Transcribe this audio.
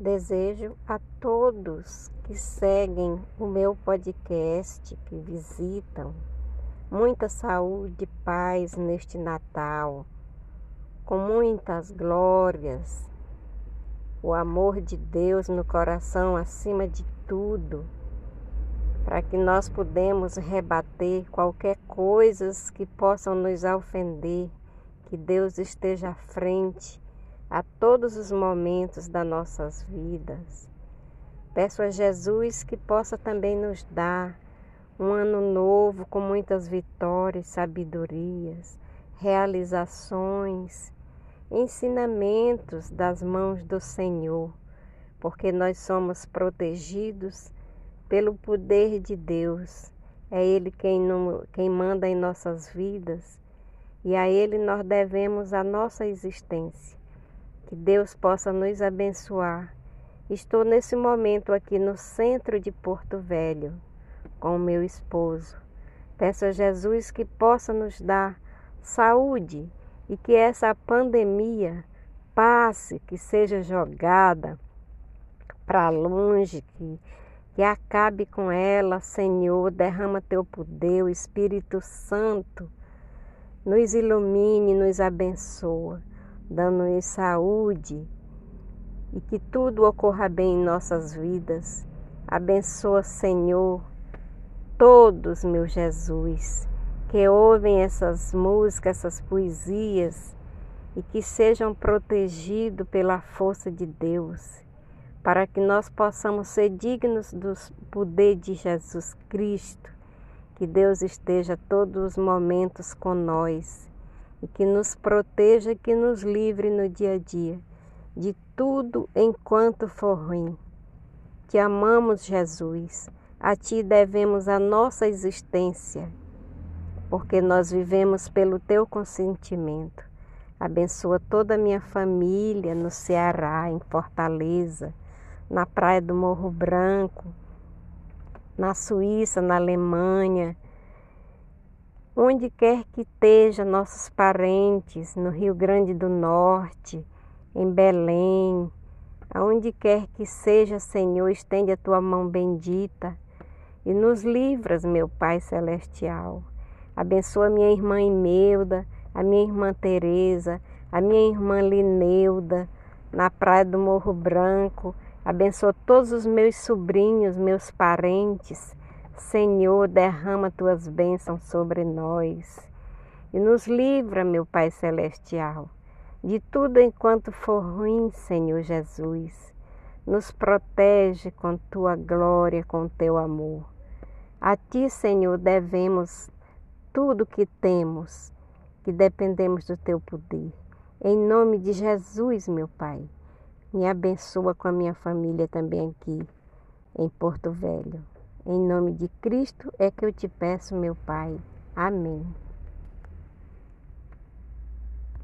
Desejo a todos que seguem o meu podcast, que visitam, muita saúde e paz neste Natal, com muitas glórias, o amor de Deus no coração acima de tudo, para que nós podemos rebater qualquer coisas que possam nos ofender, que Deus esteja à frente a todos os momentos das nossas vidas. Peço a Jesus que possa também nos dar um ano novo com muitas vitórias, sabedorias, realizações, ensinamentos das mãos do Senhor, porque nós somos protegidos pelo poder de Deus. É Ele quem, quem manda em nossas vidas e a Ele nós devemos a nossa existência. Que Deus possa nos abençoar. Estou nesse momento aqui no centro de Porto Velho com o meu esposo. Peço a Jesus que possa nos dar saúde e que essa pandemia passe, que seja jogada para longe, que, que acabe com ela, Senhor. Derrama teu poder, o Espírito Santo nos ilumine, nos abençoa dando-nos saúde e que tudo ocorra bem em nossas vidas. Abençoa, Senhor, todos, meu Jesus, que ouvem essas músicas, essas poesias e que sejam protegidos pela força de Deus, para que nós possamos ser dignos do poder de Jesus Cristo. Que Deus esteja todos os momentos com nós e que nos proteja que nos livre no dia a dia de tudo enquanto for ruim. Te amamos, Jesus. A Ti devemos a nossa existência, porque nós vivemos pelo Teu consentimento. Abençoa toda a minha família no Ceará, em Fortaleza, na Praia do Morro Branco, na Suíça, na Alemanha, onde quer que esteja nossos parentes, no Rio Grande do Norte, em Belém, aonde quer que seja, Senhor, estende a tua mão bendita e nos livras, meu Pai celestial. Abençoa minha irmã Imeuda, a minha irmã Teresa, a minha irmã Lineuda, na praia do Morro Branco. Abençoa todos os meus sobrinhos, meus parentes, Senhor, derrama tuas bênçãos sobre nós e nos livra, meu Pai Celestial, de tudo enquanto for ruim, Senhor Jesus. Nos protege com tua glória, com teu amor. A ti, Senhor, devemos tudo que temos, que dependemos do teu poder. Em nome de Jesus, meu Pai, me abençoa com a minha família também aqui em Porto Velho. Em nome de Cristo é que eu te peço, meu Pai. Amém.